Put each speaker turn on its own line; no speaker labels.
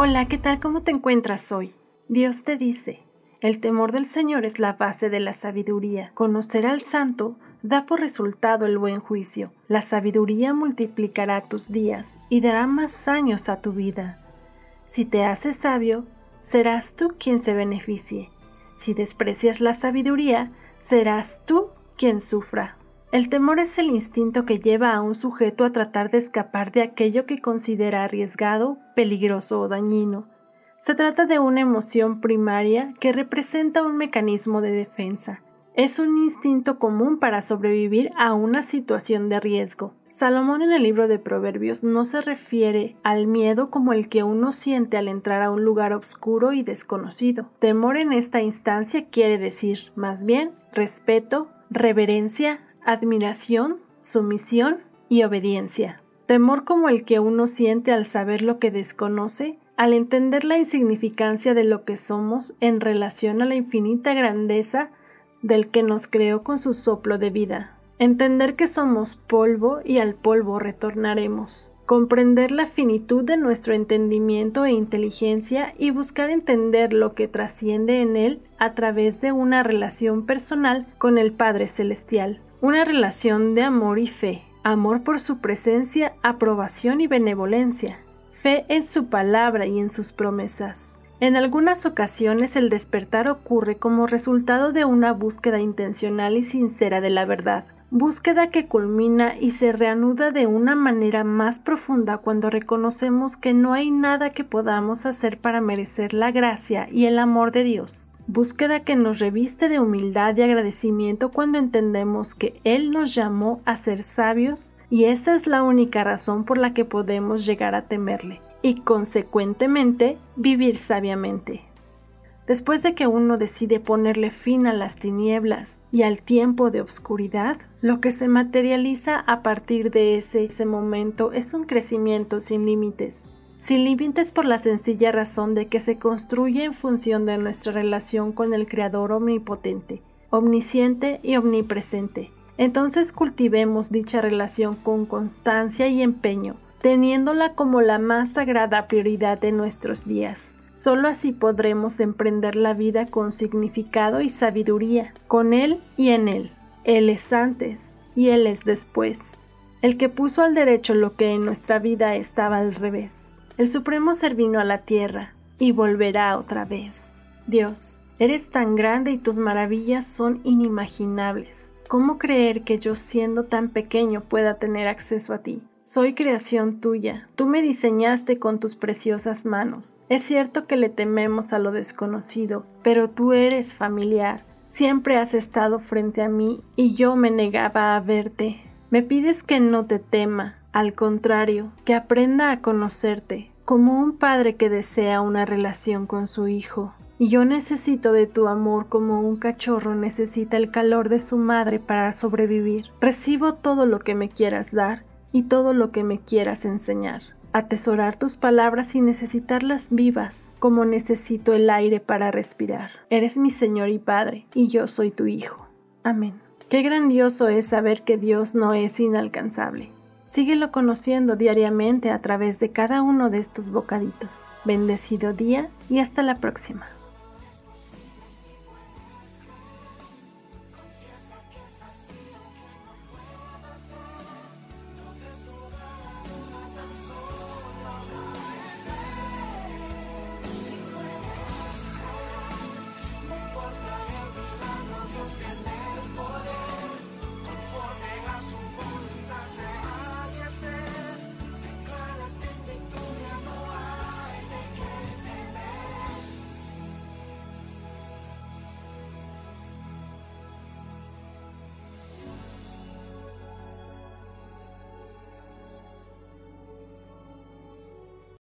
Hola, ¿qué tal? ¿Cómo te encuentras hoy? Dios te dice, el temor del Señor es la base de la sabiduría. Conocer al santo da por resultado el buen juicio. La sabiduría multiplicará tus días y dará más años a tu vida. Si te haces sabio, serás tú quien se beneficie. Si desprecias la sabiduría, serás tú quien sufra. El temor es el instinto que lleva a un sujeto a tratar de escapar de aquello que considera arriesgado, peligroso o dañino. Se trata de una emoción primaria que representa un mecanismo de defensa. Es un instinto común para sobrevivir a una situación de riesgo. Salomón en el libro de Proverbios no se refiere al miedo como el que uno siente al entrar a un lugar oscuro y desconocido. Temor en esta instancia quiere decir, más bien, respeto, reverencia, admiración, sumisión y obediencia. Temor como el que uno siente al saber lo que desconoce, al entender la insignificancia de lo que somos en relación a la infinita grandeza del que nos creó con su soplo de vida. Entender que somos polvo y al polvo retornaremos. Comprender la finitud de nuestro entendimiento e inteligencia y buscar entender lo que trasciende en él a través de una relación personal con el Padre Celestial. Una relación de amor y fe. Amor por su presencia, aprobación y benevolencia. Fe en su palabra y en sus promesas. En algunas ocasiones el despertar ocurre como resultado de una búsqueda intencional y sincera de la verdad, búsqueda que culmina y se reanuda de una manera más profunda cuando reconocemos que no hay nada que podamos hacer para merecer la gracia y el amor de Dios. Búsqueda que nos reviste de humildad y agradecimiento cuando entendemos que Él nos llamó a ser sabios y esa es la única razón por la que podemos llegar a temerle y consecuentemente vivir sabiamente. Después de que uno decide ponerle fin a las tinieblas y al tiempo de obscuridad, lo que se materializa a partir de ese, ese momento es un crecimiento sin límites, sin límites por la sencilla razón de que se construye en función de nuestra relación con el Creador omnipotente, omnisciente y omnipresente. Entonces cultivemos dicha relación con constancia y empeño, teniéndola como la más sagrada prioridad de nuestros días. Solo así podremos emprender la vida con significado y sabiduría, con Él y en Él. Él es antes y Él es después. El que puso al derecho lo que en nuestra vida estaba al revés. El Supremo ser vino a la tierra y volverá otra vez. Dios, eres tan grande y tus maravillas son inimaginables. ¿Cómo creer que yo siendo tan pequeño pueda tener acceso a ti? Soy creación tuya. Tú me diseñaste con tus preciosas manos. Es cierto que le tememos a lo desconocido, pero tú eres familiar. Siempre has estado frente a mí y yo me negaba a verte. Me pides que no te tema, al contrario, que aprenda a conocerte, como un padre que desea una relación con su hijo. Y yo necesito de tu amor como un cachorro necesita el calor de su madre para sobrevivir. Recibo todo lo que me quieras dar y todo lo que me quieras enseñar. Atesorar tus palabras y necesitarlas vivas, como necesito el aire para respirar. Eres mi Señor y Padre, y yo soy tu Hijo. Amén. Qué grandioso es saber que Dios no es inalcanzable. Síguelo conociendo diariamente a través de cada uno de estos bocaditos. Bendecido día y hasta la próxima.